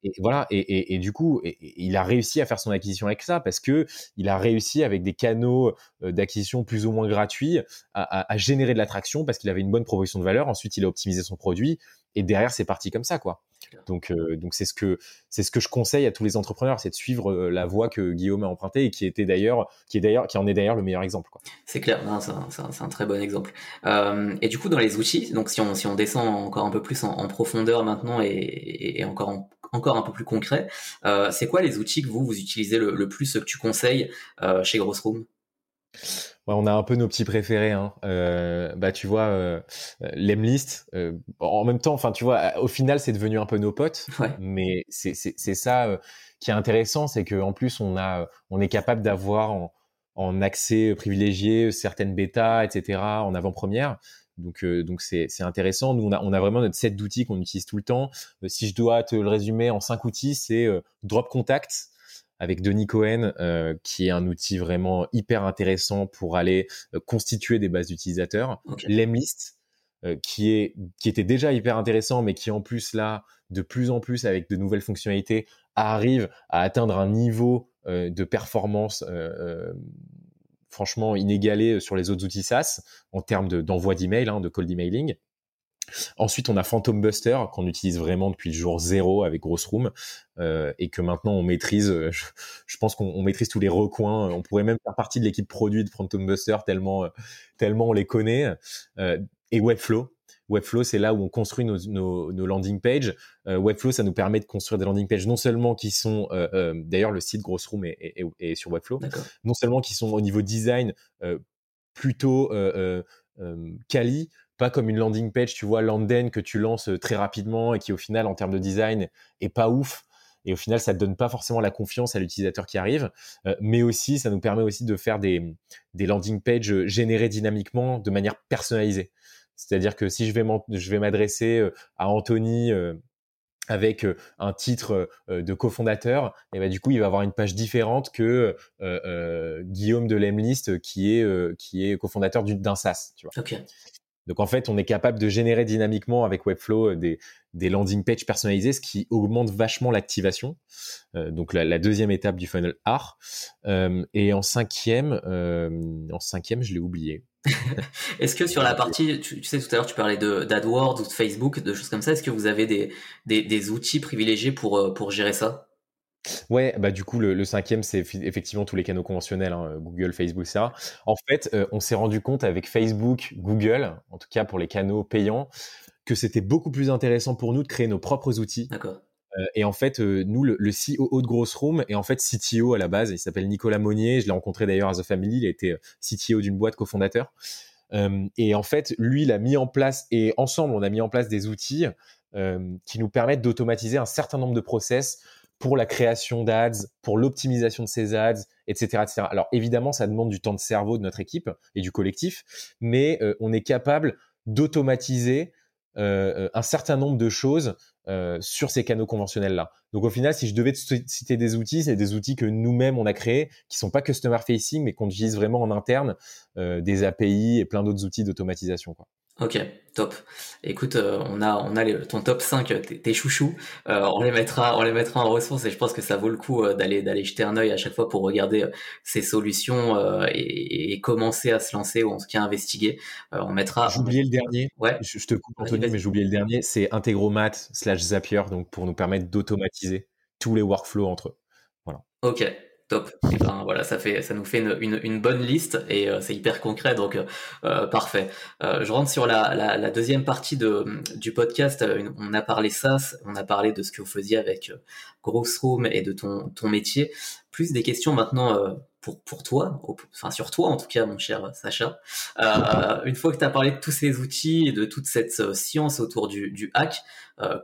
Speaker 2: Et voilà, et, et, et du coup, il a réussi à faire son acquisition avec ça parce que il a réussi avec des canaux euh, d'acquisition plus ou moins gratuits à, à, à générer de l'attraction parce qu'il avait une bonne proposition de valeur. Ensuite, il a optimisé son produit et derrière c'est parti comme ça quoi. Donc euh, donc c'est ce que c'est ce que je conseille à tous les entrepreneurs, c'est de suivre euh, la voie que Guillaume a empruntée et qui était d'ailleurs qui est d'ailleurs qui en est d'ailleurs le meilleur exemple.
Speaker 1: C'est clair, c'est un, très bon exemple. Euh, et du coup dans les outils, donc si on si on descend encore un peu plus en, profondeur maintenant et, et encore encore un peu plus concret, c'est quoi les outils que vous vous utilisez le, plus que tu conseilles chez Grossroom?
Speaker 2: Ouais, on a un peu nos petits préférés. Hein. Euh, bah, tu vois, euh, l'Emlist, euh, en même temps, enfin, tu vois, au final, c'est devenu un peu nos potes. Mais c'est ça euh, qui est intéressant, c'est qu'en plus, on, a, on est capable d'avoir en, en, accès privilégié certaines bêtas, etc., en avant-première. Donc, euh, donc c'est, intéressant. Nous, on a, on a vraiment notre set d'outils qu'on utilise tout le temps. si je dois te le résumer en cinq outils, c'est Drop Contact, avec Denis Cohen, euh, qui est un outil vraiment hyper intéressant pour aller euh, constituer des bases d'utilisateurs. Lemlist, euh, qui est qui était déjà hyper intéressant, mais qui en plus là, de plus en plus avec de nouvelles fonctionnalités, arrive à atteindre un niveau de performance franchement inégalé sur les autres outils SaaS en termes d'envoi d'email, hein, de cold emailing. Ensuite, on a Phantom Buster qu'on utilise vraiment depuis le jour zéro avec Gross Room euh, et que maintenant on maîtrise. Euh, je, pense qu'on maîtrise tous les recoins. On pourrait même faire partie de l'équipe produit de Phantom Buster tellement euh, tellement on les connaît. et Webflow. Webflow, c'est là où on construit nos, nos, landing pages. Webflow, ça nous permet de construire des landing pages non seulement qui sont, d'ailleurs, le site Gross Room est, sur Webflow, non seulement qui sont au niveau design plutôt quali, pas comme une landing page, tu vois, Landen que tu lances euh, très rapidement et qui au final en termes de design est pas ouf. Et au final, ça ne donne pas forcément la confiance à l'utilisateur qui arrive, euh, mais aussi ça nous permet aussi de faire des, landing pages euh, générées dynamiquement de manière personnalisée. C'est-à-dire que si je vais m'adresser à Anthony avec un titre de cofondateur, et ben du coup il va avoir une page différente que Guillaume de Lemlist qui est qui est cofondateur d'un SaaS. Tu vois. Donc en fait, on est capable de générer dynamiquement avec Webflow euh, des, landing pages personnalisées, ce qui augmente vachement l'activation. Euh, donc la, deuxième étape du funnel R. Euh, et en cinquième, je l'ai oublié.
Speaker 1: est-ce que sur la partie, tu, sais tout à l'heure tu parlais d'AdWords ou de Facebook, de choses comme ça, est-ce que vous avez des, outils privilégiés pour gérer ça?
Speaker 2: Ouais, bah du coup le, cinquième c'est effectivement tous les canaux conventionnels, hein, Google, Facebook, etc. En fait, euh, on s'est rendu compte avec Facebook, Google, en tout cas pour les canaux payants, que c'était beaucoup plus intéressant pour nous de créer nos propres outils.
Speaker 1: D'accord.
Speaker 2: Euh, et en fait, euh, nous, le, le, CEO de Gross Room est en fait CTO à la base. Il s'appelle Nicolas Monnier. Je l'ai rencontré d'ailleurs à The Family. Il a été CTO d'une boîte cofondateur. et en fait, lui, il a mis en place et ensemble, on a mis en place des outils qui nous permettent d'automatiser un certain nombre de process pour la création d'ads, pour l'optimisation de ces ads, etc., etc. Alors évidemment, ça demande du temps de cerveau de notre équipe et du collectif, mais euh, on est capable d'automatiser euh, un certain nombre de choses euh, sur ces canaux conventionnels-là. Donc au final, si je devais citer des outils, c'est des outils que nous-mêmes on a créés, qui sont pas customer facing, mais qu'on utilise vraiment en interne, des API et plein d'autres outils d'automatisation. Quoi.
Speaker 1: Ok, top. Écoute, euh, on a on a ton top 5 euh, tes, chouchous. Euh, on les mettra on les mettra en ressources et je pense que ça vaut le coup d'aller d'aller jeter un œil à chaque fois pour regarder ces solutions et, commencer à se lancer ou en tout cas investiguer. on mettra.
Speaker 2: J'ai oublié le dernier. Ouais. Je, te coupe Anthony, mais j'ai oublié le dernier. C'est Integromat slash Zapier donc pour nous permettre d'automatiser tous les workflows entre eux. Voilà.
Speaker 1: Ok, Top. Et ben voilà, ça fait, ça nous fait une, une, une bonne liste et euh, c'est hyper concret, donc euh, parfait. Euh, je rentre sur la, la, la, deuxième partie de, du podcast. On a parlé SaaS, on a parlé de ce que vous faisiez avec Grossroom et de ton, ton métier. Plus des questions maintenant pour, pour toi, enfin sur toi en tout cas, mon cher Sacha. une fois que tu as parlé de tous ces outils et de toute cette science autour du, du hack,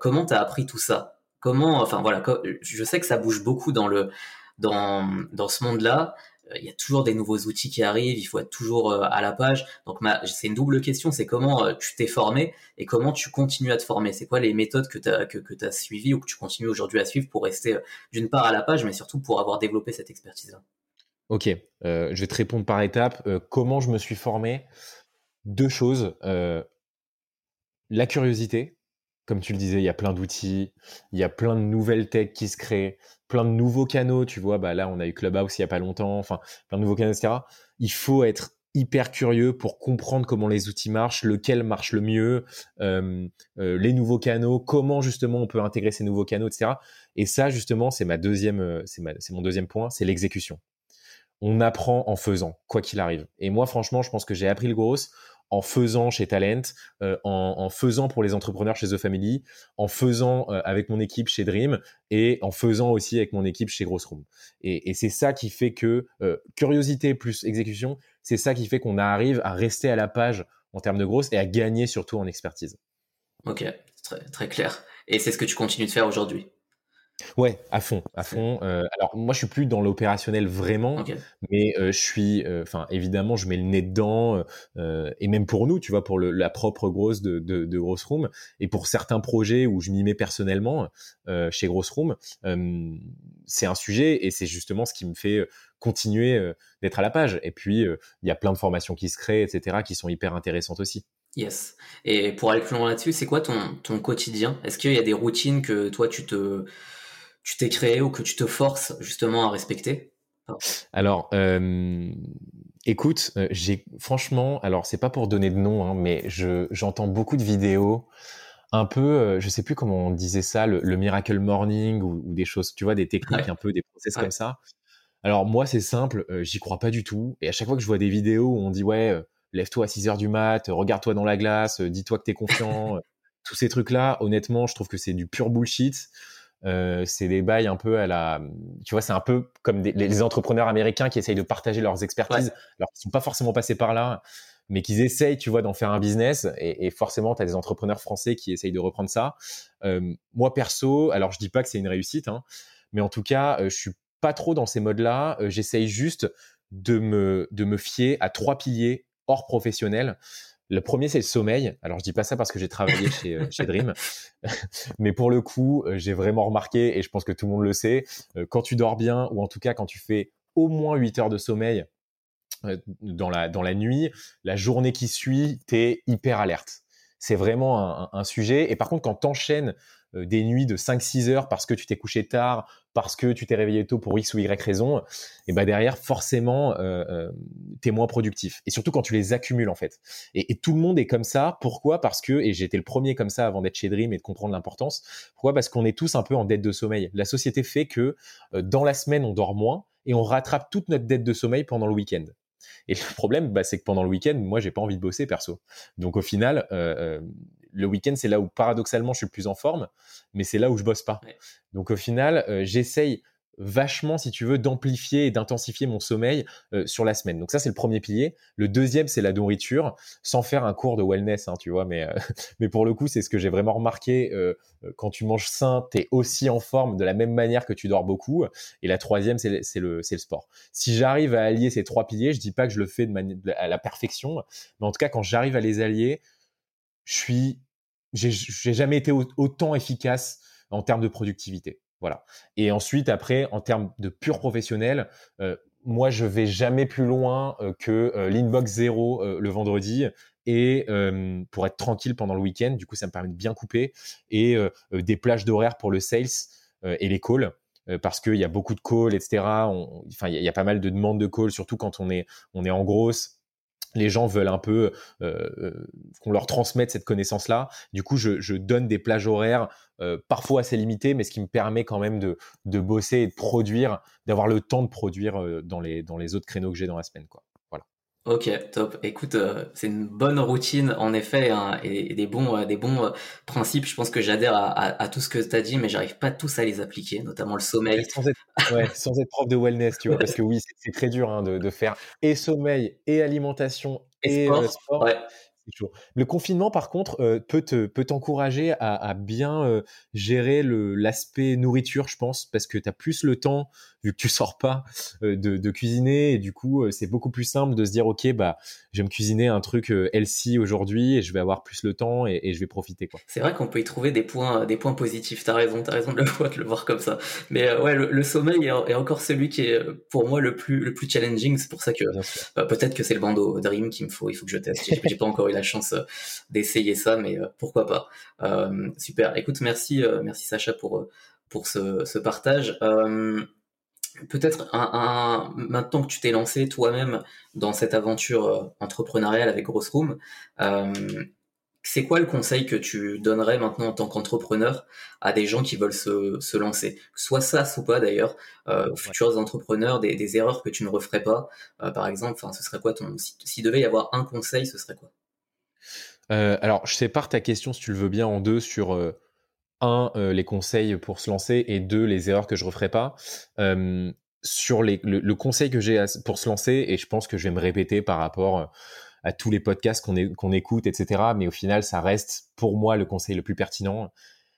Speaker 1: comment tu as appris tout ça? Comment, enfin voilà, je sais que ça bouge beaucoup dans le dans, dans ce monde-là, euh, il y a toujours des nouveaux outils qui arrivent, il faut être toujours euh, à la page. Donc c'est une double question, c'est comment euh, tu t'es formé et comment tu continues à te former. C'est quoi les méthodes que tu as, suivies ou que tu continues aujourd'hui à suivre pour rester d'une part à la page, mais surtout pour avoir développé cette expertise-là?
Speaker 2: Ok, je vais te répondre par étapes. comment je me suis formé? Deux choses. la curiosité, comme tu le disais, il y a plein d'outils, il y a plein de nouvelles techs qui se créent, plein de nouveaux canaux, tu vois, bah là on a eu Clubhouse il y a pas longtemps, enfin plein de nouveaux canaux, etc. Il faut être hyper curieux pour comprendre comment les outils marchent, lequel marche le mieux, euh, les nouveaux canaux, comment justement on peut intégrer ces nouveaux canaux, etc. Et ça justement c'est ma deuxième, euh, c'est mon deuxième point, c'est l'exécution. On apprend en faisant, quoi qu'il arrive. Et moi franchement, je pense que j'ai appris le gros en faisant chez Talent, euh, en, faisant pour les entrepreneurs chez The Family, en faisant euh, avec mon équipe chez Dream et en faisant aussi avec mon équipe chez Grossroom. Et, et c'est ça qui fait que euh, curiosité plus exécution, c'est ça qui fait qu'on arrive à rester à la page en termes de growth et à gagner surtout en expertise.
Speaker 1: Ok, très, très clair. Et c'est ce que tu continues de faire aujourd'hui?
Speaker 2: Ouais, à fond, à fond. Euh, alors moi, je suis plus dans l'opérationnel vraiment, mais euh, je suis, euh, enfin évidemment, je mets le nez dedans, et même pour nous, tu vois, pour la propre grosse de, de, de Gross Room, et pour certains projets où je m'y mets personnellement chez Gross Room, c'est un sujet, et c'est justement ce qui me fait continuer d'être à la page. Et puis, il y a plein de formations qui se créent, etc., qui sont hyper intéressantes aussi.
Speaker 1: Yes. Et pour aller plus loin là-dessus, c'est quoi ton, ton quotidien? Est-ce qu'il y a des routines que toi tu te tu t'es créé ou que tu te forces justement à respecter
Speaker 2: Alors, euh, écoute, euh, j'ai franchement, alors c'est pas pour donner de nom, hein, mais je j'entends beaucoup de vidéos un peu, euh, je sais plus comment on disait ça, le, miracle morning ou, des choses, tu vois, des techniques un peu, des process comme ça. Alors moi, c'est simple, j'y crois pas du tout. Et à chaque fois que je vois des vidéos où on dit ouais, lève-toi à 6 heures du mat, regarde-toi dans la glace, dis-toi que t'es confiant, tous ces trucs-là, honnêtement, je trouve que c'est du pur bullshit. Euh, c'est des bails un peu à la, tu vois, c'est un peu comme les, entrepreneurs américains qui essayent de partager leurs expertises, alors qu'ils sont pas forcément passés par là, mais qu'ils essayent, tu vois, d'en faire un business. Et, forcément, tu as des entrepreneurs français qui essayent de reprendre ça. Euh, moi perso, alors je dis pas que c'est une réussite, hein, mais en tout cas, euh, je suis pas trop dans ces modes-là. J'essaye juste de me de me fier à trois piliers hors professionnel. Le premier, c'est le sommeil. Alors, je dis pas ça parce que j'ai travaillé chez, euh, Dream, mais pour le coup, euh, j'ai vraiment remarqué, et je pense que tout le monde le sait, euh, quand tu dors bien, ou en tout cas quand tu fais au moins 8 heures de sommeil dans la, dans la nuit, la journée qui suit, tu es hyper alerte. C'est vraiment un, un, sujet. Et par contre, quand tu enchaînes des nuits de 5-6 heures parce que tu t'es couché tard, parce que tu t'es réveillé tôt pour X ou Y raison, et ben derrière, forcément, euh, euh, tu es moins productif. Et surtout quand tu les accumules, en fait. Et, tout le monde est comme ça. Pourquoi? Parce que, et j'étais le premier comme ça avant d'être chez Dream et de comprendre l'importance, pourquoi? Parce qu'on est tous un peu en dette de sommeil. La société fait que dans la semaine, on dort moins et on rattrape toute notre dette de sommeil pendant le week-end. Et le problème, bah, c'est que pendant le week-end, moi, j'ai pas envie de bosser perso. Donc au final, euh, le week-end, c'est là où paradoxalement je suis le plus en forme, mais c'est là où je bosse pas. Donc au final, euh, j'essaye vachement, si tu veux, d'amplifier et d'intensifier mon sommeil euh, sur la semaine. Donc ça, c'est le premier pilier. Le deuxième, c'est la nourriture, sans faire un cours de wellness, hein, tu vois. Mais, euh, mais pour le coup, c'est ce que j'ai vraiment remarqué. quand tu manges sain, tu es aussi en forme de la même manière que tu dors beaucoup. Et la troisième, c'est le, le sport. Si j'arrive à allier ces trois piliers, je dis pas que je le fais de à la perfection, mais en tout cas, quand j'arrive à les allier, je suis, j'ai jamais été autant efficace en termes de productivité. Voilà. Et ensuite, après, en termes de pur professionnel, euh, moi, je vais jamais plus loin euh, que euh, l'inbox zéro le vendredi et pour être tranquille pendant le week-end. Du coup, ça me permet de bien couper et des plages d'horaire pour le sales et les calls. parce qu'il y a beaucoup de calls, etc. Enfin, il y, y, a pas mal de demandes de calls, surtout quand on est on est en grosse les gens veulent un peu euh, euh, qu'on leur transmette cette connaissance-là. Du coup, je, donne des plages horaires euh, parfois assez limitées, mais ce qui me permet quand même de, bosser et de produire, d'avoir le temps de produire dans les, dans les autres créneaux que j'ai dans la semaine. Quoi.
Speaker 1: Ok, top. Écoute, euh, c'est une bonne routine en effet hein, et, des bons, euh, des bons euh, principes. Je pense que j'adhère à, tout ce que tu as dit, mais j'arrive pas tous à les appliquer, notamment le sommeil.
Speaker 2: Sans être, sans être prof de wellness, tu vois, parce que oui, c'est très dur hein, de, de, faire et sommeil et alimentation et, sport. Le confinement, par contre, euh, peut te peut t'encourager à, bien euh, gérer l'aspect nourriture, je pense, parce que tu as plus le temps, vu que tu sors pas, euh, de, de, cuisiner, et du coup, c'est beaucoup plus simple de se dire, ok, bah, je vais me cuisiner un truc healthy aujourd'hui, et je vais avoir plus le temps, et, et je vais profiter, quoi.
Speaker 1: C'est vrai qu'on peut y trouver des points des points positifs. T'as raison, t'as raison de le voir, de le voir comme ça. Mais ouais, le, sommeil est, encore celui qui est pour moi le plus le plus challenging. C'est pour ça que bah, peut-être que c'est le bandeau Dream qu'il me faut. Il faut que je teste. J'ai pas encore la chance euh, d'essayer ça, mais euh, pourquoi pas. Euh, super. Écoute, merci, merci Sacha pour pour ce, partage. Peut-être un, maintenant que tu t'es lancé toi-même dans cette aventure entrepreneuriale avec Gross Room, c'est quoi le conseil que tu donnerais maintenant en tant qu'entrepreneur à des gens qui veulent se, lancer? Soit ça, ou pas d'ailleurs, aux futurs entrepreneurs, des, erreurs que tu ne referais pas, par exemple. Enfin, ce serait quoi ton S'il devait y avoir un conseil, ce serait quoi?
Speaker 2: Euh, alors, je sépare ta question, si tu le veux bien, en deux sur euh, un, euh, les conseils pour se lancer et deux, les erreurs que je referai pas. sur les, le, conseil que j'ai pour se lancer, et je pense que je vais me répéter par rapport à tous les podcasts qu'on écoute, etc. Mais au final, ça reste pour moi le conseil le plus pertinent,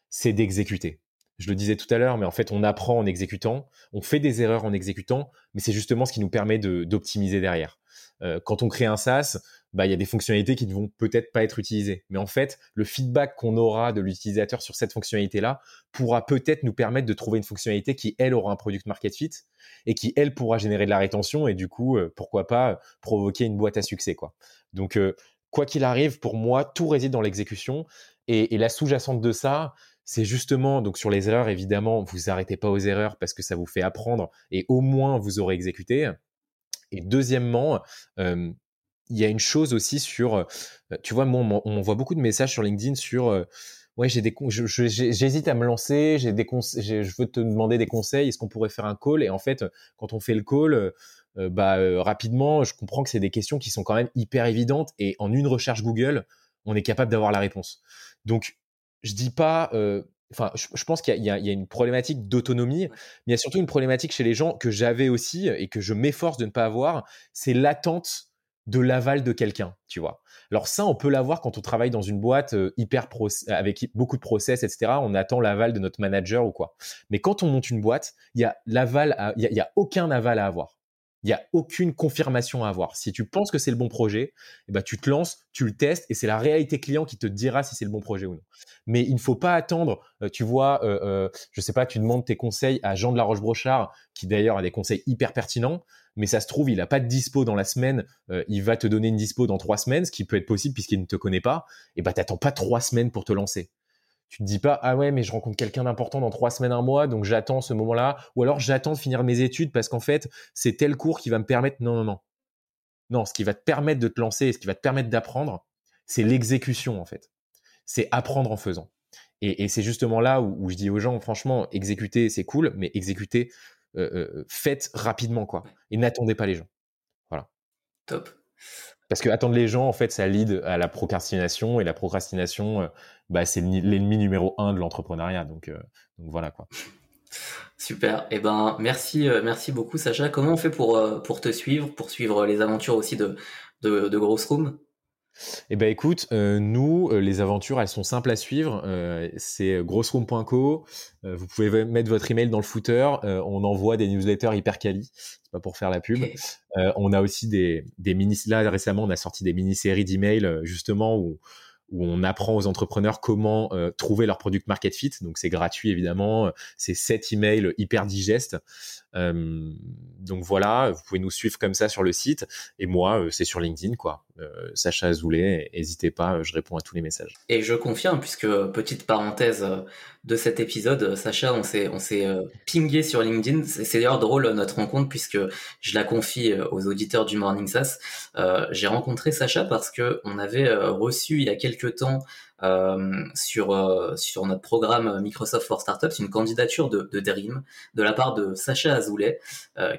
Speaker 2: c'est d'exécuter. Je le disais tout à l'heure, mais en fait, on apprend en exécutant, on fait des erreurs en exécutant, mais c'est justement ce qui nous permet d'optimiser derrière. Euh, quand on crée un SaaS, bah, il y a des fonctionnalités qui ne vont peut-être pas être utilisées. Mais en fait, le feedback qu'on aura de l'utilisateur sur cette fonctionnalité-là pourra peut-être nous permettre de trouver une fonctionnalité qui, elle, aura un product market fit et qui, elle, pourra générer de la rétention et du coup, euh, pourquoi pas provoquer une boîte à succès. Quoi. Donc, euh, quoi qu'il arrive, pour moi, tout réside dans l'exécution. Et, et la sous-jacente de ça, c'est justement, donc sur les erreurs, évidemment, vous arrêtez pas aux erreurs parce que ça vous fait apprendre et au moins vous aurez exécuté. Et deuxièmement, il y a une chose aussi sur, tu vois, moi, on voit beaucoup de messages sur LinkedIn sur, ouais, j'hésite à me lancer, j'ai des je veux te demander des conseils, est-ce qu'on pourrait faire un call? Et en fait, quand on fait le call, bah rapidement, je comprends que c'est des questions qui sont quand même hyper évidentes et en une recherche Google, on est capable d'avoir la réponse. Donc, je dis pas, enfin, je, pense qu'il y, a une problématique d'autonomie, mais il y a surtout une problématique chez les gens que j'avais aussi et que je m'efforce de ne pas avoir, c'est l'attente de l'aval de quelqu'un, tu vois? Alors ça, on peut l'avoir quand on travaille dans une boîte hyper avec beaucoup de process, etc. On attend l'aval de notre manager ou quoi. Mais quand on monte une boîte, il y a l'aval, il y, a aucun aval à avoir. Il n'y a aucune confirmation à avoir. Si tu penses que c'est le bon projet, eh ben, tu te lances, tu le testes et c'est la réalité client qui te dira si c'est le bon projet ou non. Mais il ne faut pas attendre, euh, tu vois, euh, euh, je sais pas, tu demandes tes conseils à Jean de la Roche-Brochard, qui d'ailleurs a des conseils hyper pertinents, mais ça se trouve, il n'a pas de dispo dans la semaine, il va te donner une dispo dans trois semaines, ce qui peut être possible puisqu'il ne te connaît pas, et ben t'attends pas trois semaines pour te lancer tu te dis pas ah ouais mais je rencontre quelqu'un d'important dans trois semaines un mois donc j'attends ce moment-là. Ou alors j'attends de finir mes études parce qu'en fait c'est tel cours qui va me permettre non non non. Non ce qui va te permettre de te lancer et ce qui va te permettre d'apprendre c'est l'exécution en fait. C'est apprendre en faisant. Et, c'est justement là où, je dis aux gens franchement exécuter c'est cool mais exécuter euh, euh, faites rapidement quoi et n'attendez pas les gens. Voilà.
Speaker 1: Top
Speaker 2: parce que attendre les gens, en fait, ça lead à la procrastination et la procrastination, euh, bah, c'est l'ennemi numéro un de l'entrepreneuriat. Donc, euh, donc voilà quoi.
Speaker 1: Super. Eh ben, merci, euh, merci beaucoup, Sacha. Comment on fait pour pour te suivre, pour suivre les aventures aussi de de, de Room
Speaker 2: eh ben écoute, euh, nous, euh, les aventures, elles sont simples à suivre. Euh, c'est grossroom.co. vous pouvez mettre votre email dans le footer. on envoie des newsletters hyper quali. C'est pas pour faire la pub. on a aussi des, des mini. Là récemment, on a sorti des mini-séries d'emails justement où où on apprend aux entrepreneurs comment trouver leur product market fit. Donc c'est gratuit évidemment. C'est sept emails hyper digestes. donc voilà, vous pouvez nous suivre comme ça sur le site. Et moi, c'est sur LinkedIn quoi. Euh, Sacha Azoulay, n'hésitez pas, je réponds à tous les messages.
Speaker 1: Et je confirme, puisque petite parenthèse euh, de cet épisode, euh, Sacha, on s'est pingé sur LinkedIn. C'est d'ailleurs drôle notre rencontre puisque je la confie aux auditeurs du Morning SaaS. J'ai rencontré Sacha parce que on avait reçu il y a quelques temps sur sur notre programme Microsoft for Startups une candidature de, de Dream de la part de Sacha Azoulay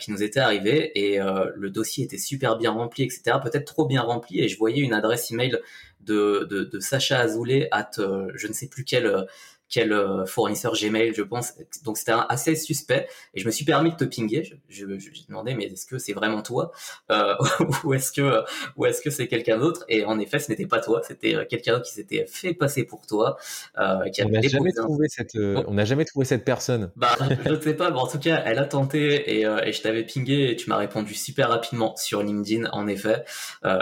Speaker 1: qui nous était arrivé et le dossier était super bien rempli etc peut-être trop bien rempli et je voyais une adresse email de, de, Sacha Azoulay at je ne sais plus quel quel euh, fournisseur Gmail, je pense. Donc c'était assez suspect et je me suis permis de te pinguer. Je, je, je demandé mais est-ce que c'est vraiment toi? Euh, ou est-ce que ou est-ce que c'est quelqu'un d'autre? Et en effet, ce n'était pas toi. C'était euh, quelqu'un d'autre qui s'était fait passer pour toi.
Speaker 2: Euh, qui on n'a jamais trouvé cette euh, on n'a jamais trouvé cette personne.
Speaker 1: Bah je ne sais pas, mais en tout cas, elle a tenté et, et je t'avais pingé et tu m'as répondu super rapidement sur LinkedIn en effet.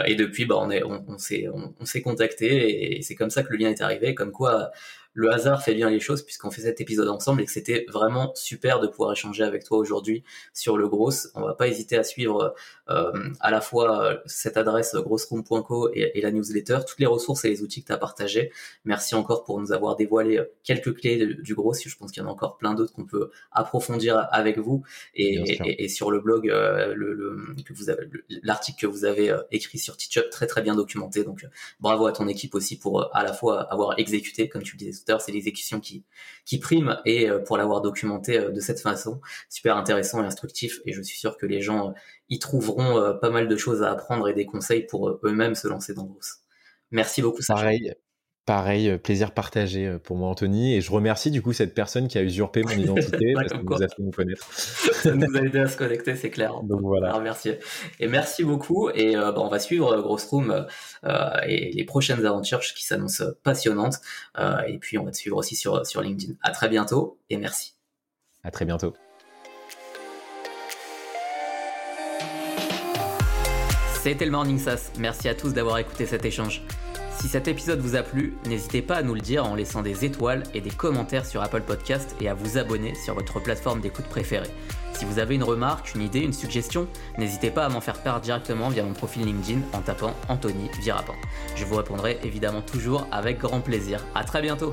Speaker 1: et depuis, bah on est on, on s'est on, on s'est contacté et c'est comme ça que le lien est arrivé. Comme quoi le hasard fait bien les choses puisqu'on fait cet épisode ensemble et que c'était vraiment super de pouvoir échanger avec toi aujourd'hui sur le gros. On va pas hésiter à suivre euh, à la fois euh, cette adresse grossroom.co et, la newsletter, toutes les ressources et les outils que tu as partagés. Merci encore pour nous avoir dévoilé euh, quelques clés du gros. Je pense qu'il y en a encore plein d'autres qu'on peut approfondir avec vous et, sur le blog le, que vous avez l'article que vous avez écrit sur Teachup très très bien documenté. Donc bravo à ton équipe aussi pour à la fois avoir exécuté comme tu le disais c'est l'exécution qui, prime et euh, pour l'avoir documenté euh, de cette façon, super intéressant et instructif et je suis sûr que les gens euh, y trouveront pas mal de choses à apprendre et des conseils pour eux-mêmes se lancer dans Grosse. Merci beaucoup.
Speaker 2: Pareil, Pareil, euh, plaisir partagé euh, pour moi, Anthony. Et je remercie du coup cette personne qui a usurpé mon identité parce qu'elle nous a fait nous connaître.
Speaker 1: Ça nous a aidé à se connecter, c'est clair.
Speaker 2: Donc voilà.
Speaker 1: merci. Et merci beaucoup. Et euh, bah, on va suivre Grosse Room et les prochaines aventures qui s'annoncent passionnantes. et puis on va te suivre aussi sur, sur LinkedIn. À très bientôt et merci.
Speaker 2: À très bientôt.
Speaker 1: C'était le Morning SaaS. Merci à tous d'avoir écouté cet échange. Si cet épisode vous a plu, n'hésitez pas à nous le dire en laissant des étoiles et des commentaires sur Apple Podcast et à vous abonner sur votre plateforme d'écoute préférée. Si vous avez une remarque, une idée, une suggestion, n'hésitez pas à m'en faire part directement via mon profil LinkedIn en tapant Anthony Virapin. Je vous répondrai évidemment toujours avec grand plaisir. À très bientôt